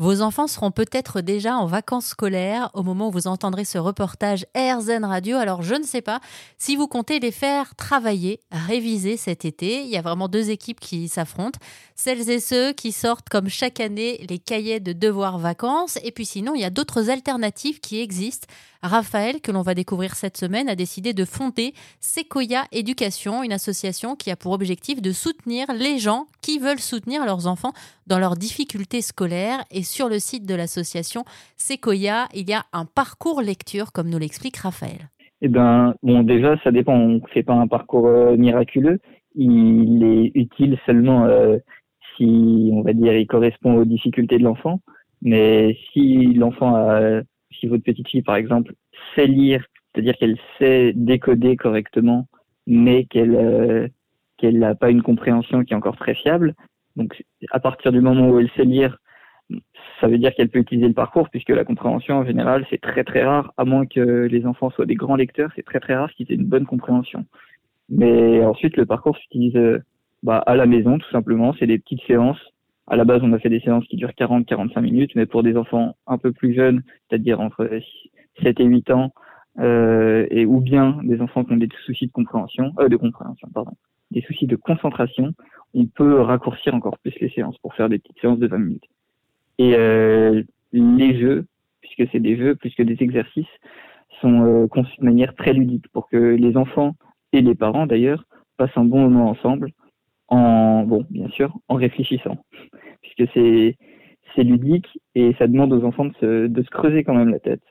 Vos enfants seront peut-être déjà en vacances scolaires au moment où vous entendrez ce reportage AirZen Radio. Alors je ne sais pas si vous comptez les faire travailler, réviser cet été. Il y a vraiment deux équipes qui s'affrontent. Celles et ceux qui sortent comme chaque année les cahiers de devoirs vacances. Et puis sinon, il y a d'autres alternatives qui existent. Raphaël, que l'on va découvrir cette semaine, a décidé de fonder Sequoia Éducation, une association qui a pour objectif de soutenir les gens qui veulent soutenir leurs enfants dans leurs difficultés scolaires. Et sur le site de l'association Sequoia, il y a un parcours lecture, comme nous l'explique Raphaël. Eh ben, bon, déjà, ça dépend. On ne fait pas un parcours euh, miraculeux. Il est utile seulement euh, si, on va dire, il correspond aux difficultés de l'enfant. Mais si l'enfant si votre petite fille, par exemple, sait lire, c'est-à-dire qu'elle sait décoder correctement, mais qu'elle euh, qu'elle n'a pas une compréhension qui est encore très fiable. Donc, à partir du moment où elle sait lire, ça veut dire qu'elle peut utiliser le parcours, puisque la compréhension, en général, c'est très très rare, à moins que les enfants soient des grands lecteurs, c'est très très rare qu'ils aient une bonne compréhension. Mais ensuite, le parcours s'utilise euh, bah, à la maison, tout simplement. C'est des petites séances. À la base, on a fait des séances qui durent 40-45 minutes, mais pour des enfants un peu plus jeunes, c'est-à-dire entre 7 et 8 ans, euh, et ou bien des enfants qui ont des soucis de compréhension, euh, de compréhension, pardon, des soucis de concentration, on peut raccourcir encore plus les séances pour faire des petites séances de 20 minutes. Et euh, les jeux, puisque c'est des jeux plus que des exercices, sont euh, conçus de manière très ludique pour que les enfants et les parents d'ailleurs passent un bon moment ensemble en bon bien sûr en réfléchissant puisque c'est c'est ludique et ça demande aux enfants de se, de se creuser quand même la tête.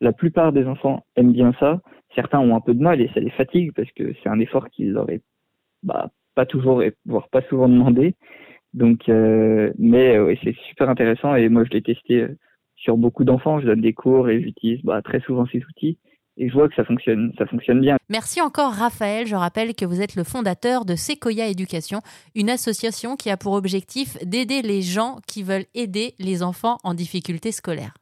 La plupart des enfants aiment bien ça. Certains ont un peu de mal et ça les fatigue parce que c'est un effort qu'ils n'auraient bah, pas toujours, voire pas souvent demandé. Donc, euh, mais euh, c'est super intéressant et moi je l'ai testé euh, sur beaucoup d'enfants. Je donne des cours et j'utilise bah, très souvent ces outils et je vois que ça fonctionne, ça fonctionne bien. Merci encore Raphaël. Je rappelle que vous êtes le fondateur de Sequoia Éducation, une association qui a pour objectif d'aider les gens qui veulent aider les enfants en difficulté scolaire.